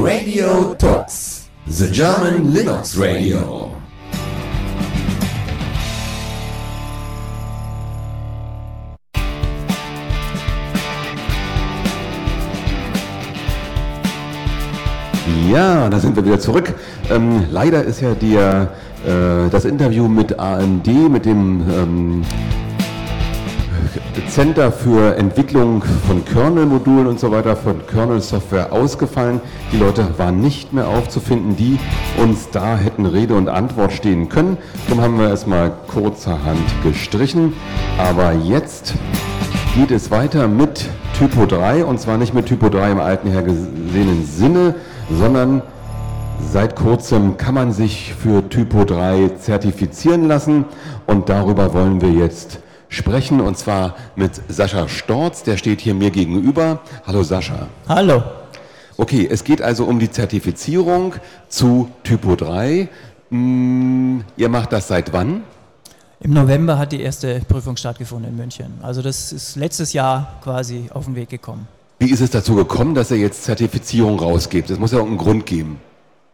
Radio Talks, the German Linux Radio. Ja, da sind wir wieder zurück. Ähm, leider ist ja der, äh, das Interview mit AMD, mit dem ähm, Center für Entwicklung von Kernel-Modulen und so weiter, von Kernel-Software ausgefallen. Die Leute waren nicht mehr aufzufinden, die uns da hätten Rede und Antwort stehen können. Darum haben wir erstmal kurzerhand gestrichen. Aber jetzt geht es weiter mit Typo 3 und zwar nicht mit Typo 3 im alten hergesehenen Sinne, sondern seit kurzem kann man sich für Typo 3 zertifizieren lassen und darüber wollen wir jetzt sprechen und zwar mit Sascha Storz, der steht hier mir gegenüber. Hallo Sascha. Hallo. Okay, es geht also um die Zertifizierung zu Typo 3. Hm, ihr macht das seit wann? Im November hat die erste Prüfung stattgefunden in München. Also das ist letztes Jahr quasi auf den Weg gekommen. Wie ist es dazu gekommen, dass ihr jetzt Zertifizierung rausgebt? Es muss ja auch einen Grund geben.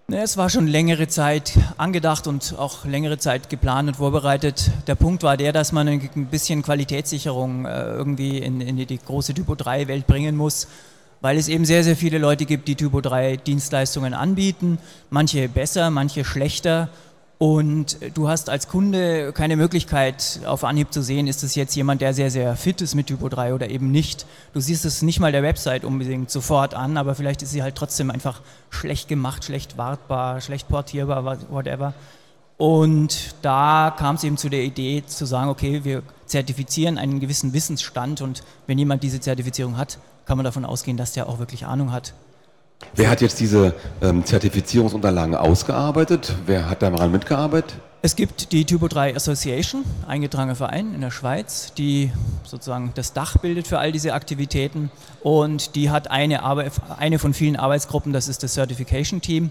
Es war schon längere Zeit angedacht und auch längere Zeit geplant und vorbereitet. Der Punkt war der, dass man ein bisschen Qualitätssicherung äh, irgendwie in, in die große Typo 3 Welt bringen muss, weil es eben sehr, sehr viele Leute gibt, die Typo 3 Dienstleistungen anbieten. Manche besser, manche schlechter. Und du hast als Kunde keine Möglichkeit auf Anhieb zu sehen, ist es jetzt jemand, der sehr, sehr fit ist mit Typo 3 oder eben nicht. Du siehst es nicht mal der Website unbedingt sofort an, aber vielleicht ist sie halt trotzdem einfach schlecht gemacht, schlecht wartbar, schlecht portierbar, whatever. Und da kam es eben zu der Idee zu sagen, okay, wir zertifizieren einen gewissen Wissensstand und wenn jemand diese Zertifizierung hat, kann man davon ausgehen, dass der auch wirklich Ahnung hat Wer hat jetzt diese ähm, Zertifizierungsunterlagen ausgearbeitet? Wer hat daran mitgearbeitet? Es gibt die Typo 3 Association, eingetragener Verein in der Schweiz, die sozusagen das Dach bildet für all diese Aktivitäten und die hat eine, eine von vielen Arbeitsgruppen, das ist das Certification Team.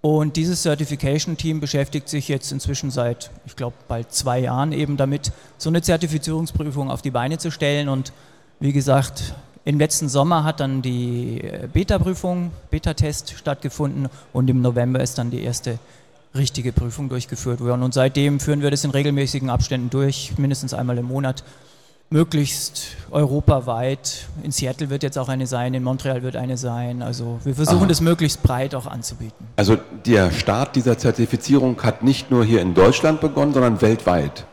Und dieses Certification Team beschäftigt sich jetzt inzwischen seit, ich glaube, bald zwei Jahren eben damit, so eine Zertifizierungsprüfung auf die Beine zu stellen. Und wie gesagt, im letzten Sommer hat dann die äh, Beta-Prüfung, Beta-Test stattgefunden und im November ist dann die erste richtige Prüfung durchgeführt worden. Und seitdem führen wir das in regelmäßigen Abständen durch, mindestens einmal im Monat, möglichst europaweit. In Seattle wird jetzt auch eine sein, in Montreal wird eine sein. Also wir versuchen Aha. das möglichst breit auch anzubieten. Also der Start dieser Zertifizierung hat nicht nur hier in Deutschland begonnen, sondern weltweit.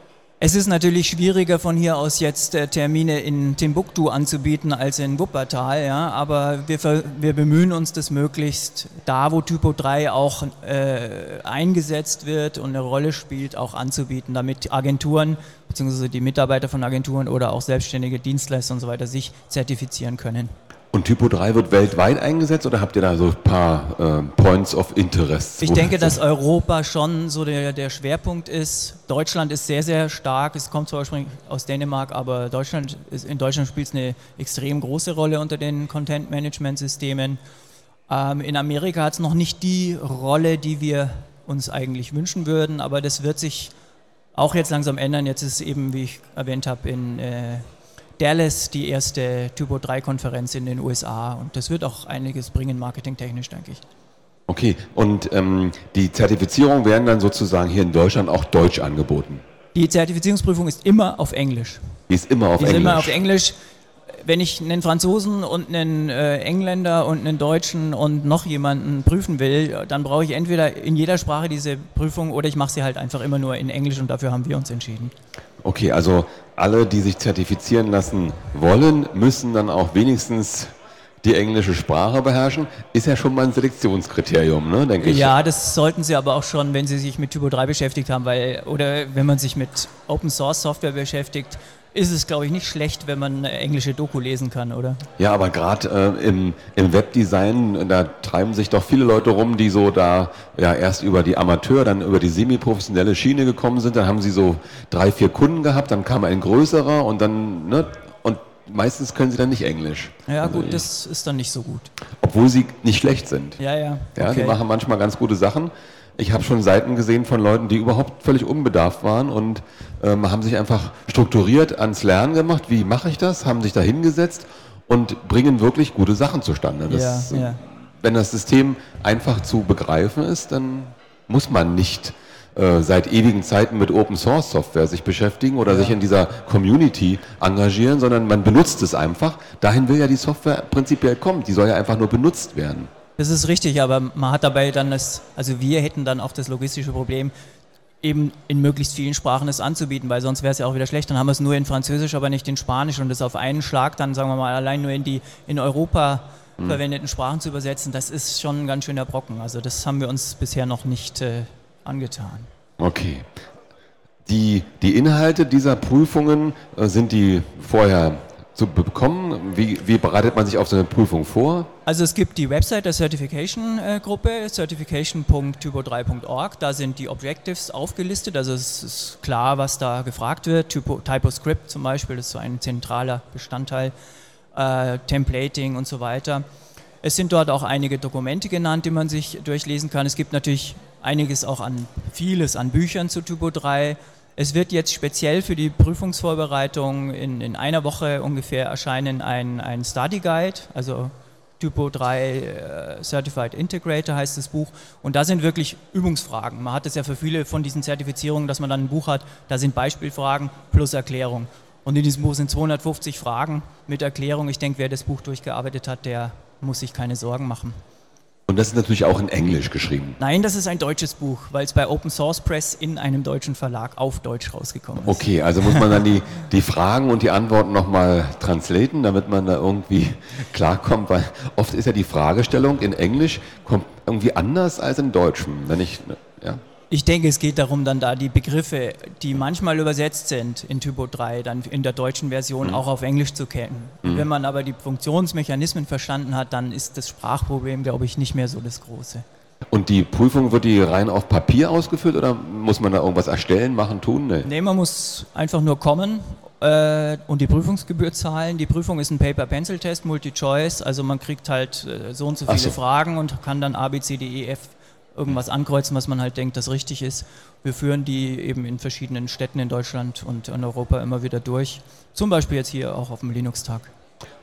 Es ist natürlich schwieriger von hier aus jetzt äh, Termine in Timbuktu anzubieten als in Wuppertal, ja, aber wir, wir bemühen uns das möglichst da, wo Typo 3 auch äh, eingesetzt wird und eine Rolle spielt, auch anzubieten, damit Agenturen bzw. die Mitarbeiter von Agenturen oder auch selbstständige Dienstleister und so weiter sich zertifizieren können. Und Typo 3 wird weltweit eingesetzt oder habt ihr da so ein paar äh, Points of Interest? Ich denke, dass Europa schon so der, der Schwerpunkt ist. Deutschland ist sehr, sehr stark. Es kommt zwar ursprünglich aus Dänemark, aber Deutschland ist, in Deutschland spielt es eine extrem große Rolle unter den Content-Management-Systemen. Ähm, in Amerika hat es noch nicht die Rolle, die wir uns eigentlich wünschen würden, aber das wird sich auch jetzt langsam ändern. Jetzt ist eben, wie ich erwähnt habe, in äh, Dallas die erste Typo 3 Konferenz in den USA und das wird auch einiges bringen, marketingtechnisch, denke ich. Okay, und ähm, die Zertifizierung werden dann sozusagen hier in Deutschland auch deutsch angeboten? Die Zertifizierungsprüfung ist immer auf Englisch. Die ist immer auf die Englisch? Ist immer auf Englisch. Wenn ich einen Franzosen und einen äh, Engländer und einen Deutschen und noch jemanden prüfen will, dann brauche ich entweder in jeder Sprache diese Prüfung oder ich mache sie halt einfach immer nur in Englisch und dafür haben wir uns entschieden. Okay, also alle, die sich zertifizieren lassen wollen, müssen dann auch wenigstens die englische Sprache beherrschen, ist ja schon mal ein Selektionskriterium, ne, denke ich. Ja, das sollten Sie aber auch schon, wenn Sie sich mit Typo 3 beschäftigt haben, weil, oder wenn man sich mit Open Source Software beschäftigt, ist es, glaube ich, nicht schlecht, wenn man eine englische Doku lesen kann, oder? Ja, aber gerade äh, im, im Webdesign, da treiben sich doch viele Leute rum, die so da ja erst über die Amateur, dann über die semi-professionelle Schiene gekommen sind. Dann haben sie so drei, vier Kunden gehabt, dann kam ein größerer und dann, ne, und meistens können sie dann nicht Englisch. Ja, also gut, das ist dann nicht so gut. Obwohl sie nicht schlecht sind. Ja, ja. Ja, okay. die machen manchmal ganz gute Sachen. Ich habe schon Seiten gesehen von Leuten, die überhaupt völlig unbedarft waren und ähm, haben sich einfach strukturiert ans Lernen gemacht. Wie mache ich das? Haben sich da hingesetzt und bringen wirklich gute Sachen zustande. Das, ja, ja. wenn das System einfach zu begreifen ist, dann muss man nicht äh, seit ewigen Zeiten mit Open Source Software sich beschäftigen oder ja. sich in dieser Community engagieren, sondern man benutzt es einfach. Dahin will ja die Software prinzipiell kommen. Die soll ja einfach nur benutzt werden. Das ist richtig, aber man hat dabei dann das, also wir hätten dann auch das logistische Problem, eben in möglichst vielen Sprachen es anzubieten, weil sonst wäre es ja auch wieder schlecht. Dann haben wir es nur in Französisch, aber nicht in Spanisch und das auf einen Schlag dann, sagen wir mal, allein nur in die in Europa hm. verwendeten Sprachen zu übersetzen, das ist schon ein ganz schöner Brocken. Also das haben wir uns bisher noch nicht äh, angetan. Okay. Die, die Inhalte dieser Prüfungen äh, sind die vorher zu bekommen? Wie, wie, bereitet man sich auf so eine Prüfung vor? Also es gibt die Website der Certification-Gruppe, certification.typo3.org. Da sind die Objectives aufgelistet. Also es ist klar, was da gefragt wird. Typo, TypoScript zum Beispiel, ist so ein zentraler Bestandteil. Äh, Templating und so weiter. Es sind dort auch einige Dokumente genannt, die man sich durchlesen kann. Es gibt natürlich einiges auch an, vieles an Büchern zu Typo 3. Es wird jetzt speziell für die Prüfungsvorbereitung in, in einer Woche ungefähr erscheinen ein, ein Study Guide, also Typo 3 äh, Certified Integrator heißt das Buch. Und da sind wirklich Übungsfragen. Man hat es ja für viele von diesen Zertifizierungen, dass man dann ein Buch hat, da sind Beispielfragen plus Erklärung. Und in diesem Buch sind 250 Fragen mit Erklärung. Ich denke, wer das Buch durchgearbeitet hat, der muss sich keine Sorgen machen. Und das ist natürlich auch in Englisch geschrieben. Nein, das ist ein deutsches Buch, weil es bei Open Source Press in einem deutschen Verlag auf Deutsch rausgekommen ist. Okay, also muss man dann die, die Fragen und die Antworten nochmal translaten, damit man da irgendwie klarkommt, weil oft ist ja die Fragestellung in Englisch kommt irgendwie anders als im Deutschen. Wenn ich, ja. Ich denke, es geht darum, dann da die Begriffe, die manchmal übersetzt sind in Typo 3, dann in der deutschen Version mhm. auch auf Englisch zu kennen. Mhm. Wenn man aber die Funktionsmechanismen verstanden hat, dann ist das Sprachproblem, glaube ich, nicht mehr so das große. Und die Prüfung wird die rein auf Papier ausgeführt oder muss man da irgendwas erstellen, machen, tun? Nee, nee man muss einfach nur kommen äh, und die Prüfungsgebühr zahlen. Die Prüfung ist ein Paper-Pencil-Test, Multi-Choice, also man kriegt halt äh, so und so viele so. Fragen und kann dann A, B, C, D, E, F irgendwas ankreuzen, was man halt denkt, das richtig ist. Wir führen die eben in verschiedenen Städten in Deutschland und in Europa immer wieder durch. Zum Beispiel jetzt hier auch auf dem Linux-Tag.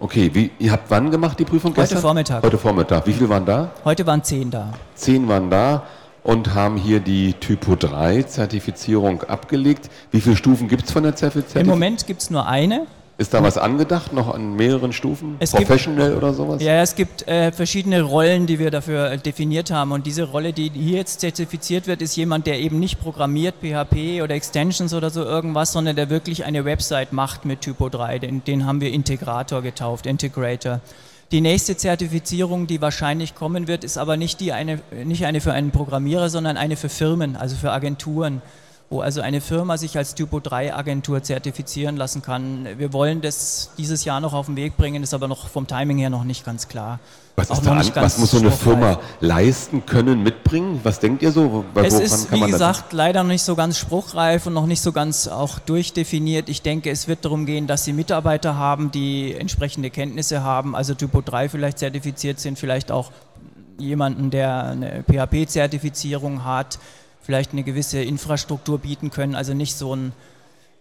Okay, wie, ihr habt wann gemacht die Prüfung gestern? Heute Vormittag. Heute Vormittag. Wie viele waren da? Heute waren zehn da. Zehn waren da und haben hier die Typo 3 Zertifizierung abgelegt. Wie viele Stufen gibt es von der Zertifizierung? Im Moment gibt es nur eine. Ist da was angedacht, noch an mehreren Stufen? Es Professional gibt, oder sowas? Ja, es gibt äh, verschiedene Rollen, die wir dafür äh, definiert haben. Und diese Rolle, die hier jetzt zertifiziert wird, ist jemand, der eben nicht programmiert, PHP oder Extensions oder so irgendwas, sondern der wirklich eine Website macht mit Typo 3. Den, den haben wir Integrator getauft, Integrator. Die nächste Zertifizierung, die wahrscheinlich kommen wird, ist aber nicht, die eine, nicht eine für einen Programmierer, sondern eine für Firmen, also für Agenturen wo also eine Firma sich als Typo 3 Agentur zertifizieren lassen kann. Wir wollen das dieses Jahr noch auf den Weg bringen, ist aber noch vom Timing her noch nicht ganz klar. Was, ist da an, was muss so eine Firma leisten können, mitbringen? Was denkt ihr so? es ist, wie gesagt, leider noch nicht so ganz spruchreif und noch nicht so ganz auch durchdefiniert. Ich denke, es wird darum gehen, dass sie Mitarbeiter haben, die entsprechende Kenntnisse haben, also Typo 3 vielleicht zertifiziert sind, vielleicht auch jemanden, der eine PHP-Zertifizierung hat, vielleicht eine gewisse Infrastruktur bieten können. Also nicht so ein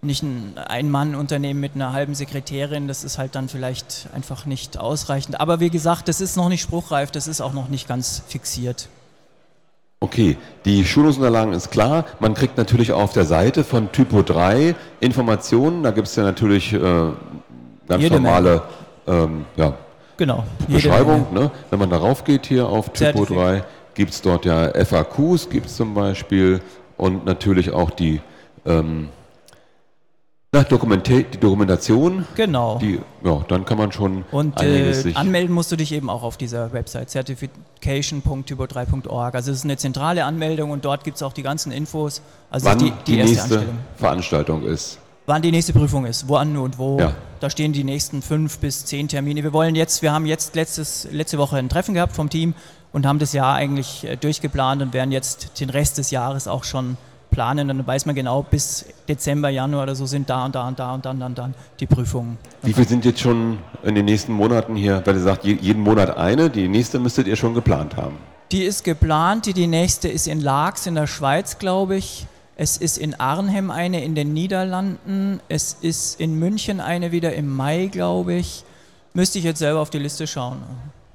nicht ein Ein-Mann-Unternehmen mit einer halben Sekretärin, das ist halt dann vielleicht einfach nicht ausreichend. Aber wie gesagt, das ist noch nicht spruchreif, das ist auch noch nicht ganz fixiert. Okay, die Schulungsunterlagen ist klar. Man kriegt natürlich auf der Seite von Typo 3 Informationen. Da gibt es ja natürlich äh, ganz Jede normale ähm, ja, genau, Beschreibung. Ne? Wenn man darauf geht hier auf Typo 3, gibt es dort ja FAQs, gibt es zum Beispiel und natürlich auch die, ähm, na, die Dokumentation. Genau. Die, ja, dann kann man schon Und äh, anmelden musst du dich eben auch auf dieser Website certification.typo3.org. Also es ist eine zentrale Anmeldung und dort gibt es auch die ganzen Infos. Also Wann die, die, die nächste Veranstaltung ist. Wann die nächste Prüfung ist, wann und wo. Ja. Da stehen die nächsten fünf bis zehn Termine. Wir wollen jetzt, wir haben jetzt letztes, letzte Woche ein Treffen gehabt vom Team und haben das Jahr eigentlich äh, durchgeplant und werden jetzt den Rest des Jahres auch schon planen. Dann weiß man genau, bis Dezember, Januar oder so sind da und da und da und dann, dann, dann die Prüfungen. Wie viele sind jetzt schon in den nächsten Monaten hier? Weil ihr sagt, jeden Monat eine, die nächste müsstet ihr schon geplant haben. Die ist geplant, die, die nächste ist in Laax in der Schweiz, glaube ich. Es ist in Arnhem eine in den Niederlanden. Es ist in München eine wieder im Mai, glaube ich. Müsste ich jetzt selber auf die Liste schauen.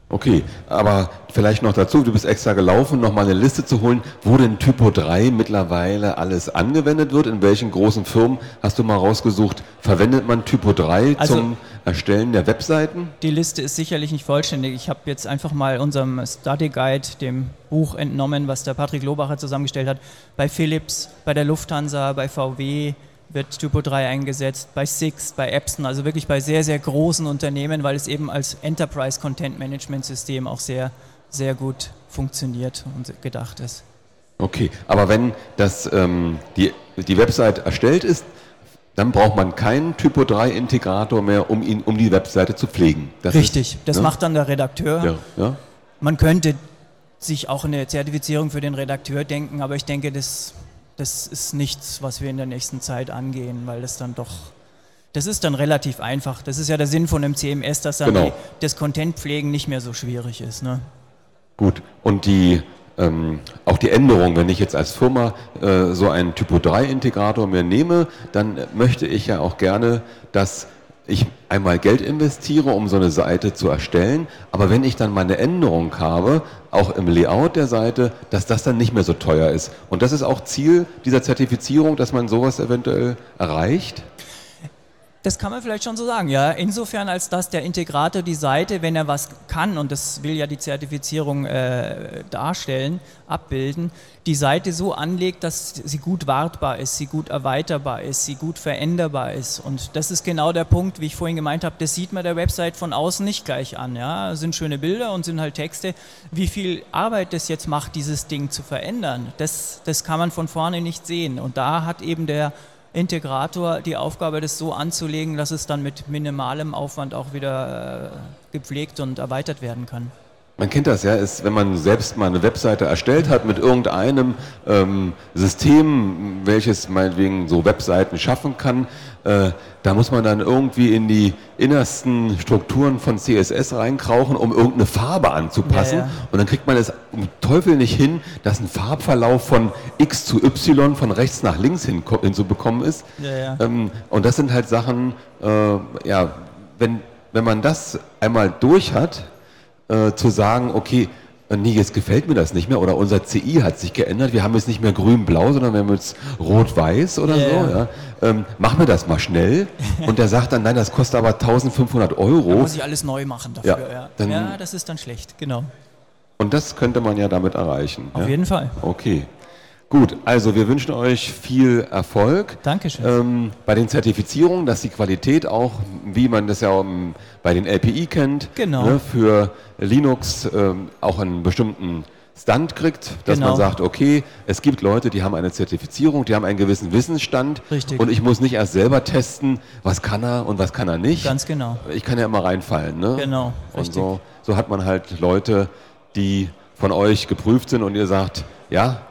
Okay, aber vielleicht noch dazu, du bist extra gelaufen, nochmal eine Liste zu holen, wo denn Typo 3 mittlerweile alles angewendet wird, in welchen großen Firmen hast du mal rausgesucht, verwendet man Typo 3 Also- zum Erstellen der Webseiten? Die Liste ist sicherlich nicht vollständig. Ich habe jetzt einfach mal unserem Study Guide, dem Buch entnommen, was der Patrick Lobacher zusammengestellt hat. Bei Philips, bei der Lufthansa, bei VW wird Typo 3 eingesetzt, bei Sixt, bei Epson, also wirklich bei sehr, sehr großen Unternehmen, weil es eben als Enterprise Content Management System auch sehr, sehr gut funktioniert und gedacht ist. Okay, aber wenn das, ähm, die, die Website erstellt ist, dann braucht man keinen Typo 3 Integrator mehr, um, ihn, um die Webseite zu pflegen. Das Richtig, das ne? macht dann der Redakteur. Ja, ja. Man könnte sich auch eine Zertifizierung für den Redakteur denken, aber ich denke, das, das ist nichts, was wir in der nächsten Zeit angehen, weil das dann doch, das ist dann relativ einfach. Das ist ja der Sinn von einem CMS, dass dann Genau. die, das Content-Pflegen nicht mehr so schwierig ist. Ne? Gut, und die, ähm, auch die Änderung, wenn ich jetzt als Firma äh, so einen Typo 3 Integrator mir nehme, dann möchte ich ja auch gerne, dass ich einmal Geld investiere, um so eine Seite zu erstellen, aber wenn ich dann meine Änderung habe, auch im Layout der Seite, dass das dann nicht mehr so teuer ist. Und das ist auch Ziel dieser Zertifizierung, dass man sowas eventuell erreicht. Das kann man vielleicht schon so sagen, ja. Insofern, als dass der Integrator die Seite, wenn er was kann, und das will ja die Zertifizierung äh, darstellen, abbilden, die Seite so anlegt, dass sie gut wartbar ist, sie gut erweiterbar ist, sie gut veränderbar ist. Und das ist genau der Punkt, wie ich vorhin gemeint habe, das sieht man der Website von außen nicht gleich an. Ja. Sind schöne Bilder und sind halt Texte. Wie viel Arbeit das jetzt macht, dieses Ding zu verändern, das, das kann man von vorne nicht sehen. Und da hat eben der Integrator die Aufgabe, das so anzulegen, dass es dann mit minimalem Aufwand auch wieder äh, gepflegt und erweitert werden kann. Man kennt das ja, ist, wenn man selbst mal eine Webseite erstellt hat mit irgendeinem ähm, System, welches meinetwegen so Webseiten schaffen kann, äh, da muss man dann irgendwie in die innersten Strukturen von CSS reinkrauchen, um irgendeine Farbe anzupassen. Ja, ja. Und dann kriegt man es um Teufel nicht hin, dass ein Farbverlauf von X zu Y von rechts nach links hin, hinzubekommen ist. Ja. Ähm, und das sind halt Sachen, äh, ja, wenn, wenn man das einmal durch hat, äh, zu sagen, okay, äh, nee, jetzt gefällt mir das nicht mehr oder unser CI hat sich geändert, wir haben jetzt nicht mehr grün-blau, sondern wir haben jetzt rot-weiß oder Ja, so, ja. Ähm, mach mir das mal schnell. Und der sagt dann, nein, das kostet aber 1500 Da Euro. muss ich alles neu machen dafür. Ja, Ja, dann- ja. das ist dann schlecht, genau. Und das könnte man ja damit erreichen. Auf ja? jeden Fall. Okay. Gut, also wir wünschen euch viel Erfolg. Dankeschön. Ähm, bei den Zertifizierungen, dass die Qualität auch, wie man das ja ähm, bei den LPI kennt, Genau. ne, für Linux ähm, auch einen bestimmten Stand kriegt, dass Genau. man sagt, okay, es gibt Leute, die haben eine Zertifizierung, die haben einen gewissen Wissensstand Richtig. und ich muss nicht erst selber testen, was kann er und was kann er nicht. Ganz genau. Ich kann ja immer reinfallen. Ne? Genau, Und richtig. so, so hat man halt Leute, die von euch geprüft sind und ihr sagt, ja,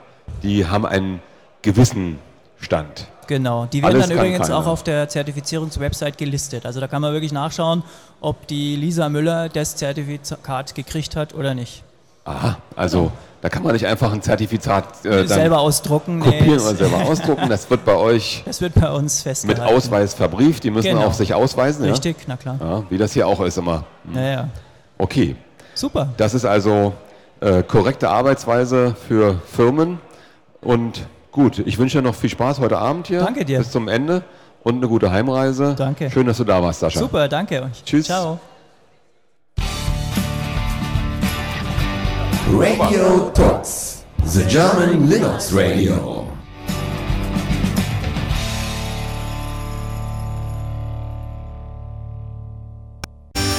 die haben einen gewissen Stand. Genau. Die werden Alles dann übrigens keiner. auch auf der Zertifizierungswebsite gelistet. Also da kann man wirklich nachschauen, ob die Lisa Müller das Zertifikat gekriegt hat oder nicht. Aha, also da kann man nicht einfach ein Zertifikat äh, selber ausdrucken. nee, kopieren das- oder selber ausdrucken. Das wird bei euch Das wird bei uns mit festgehalten. Ausweis verbrieft. Die müssen Genau. auch sich ausweisen. Richtig, na klar. Ja? Ja, wie das hier auch ist immer. Ja, ja. Okay, Super. das ist also äh, korrekte Arbeitsweise für Firmen. Und gut, ich wünsche dir noch viel Spaß heute Abend hier. Danke dir. Bis zum Ende und eine gute Heimreise. Danke. Schön, dass du da warst, Sascha. Super, danke euch. Tschüss. Ciao. Radio Talks, the German Linux Radio.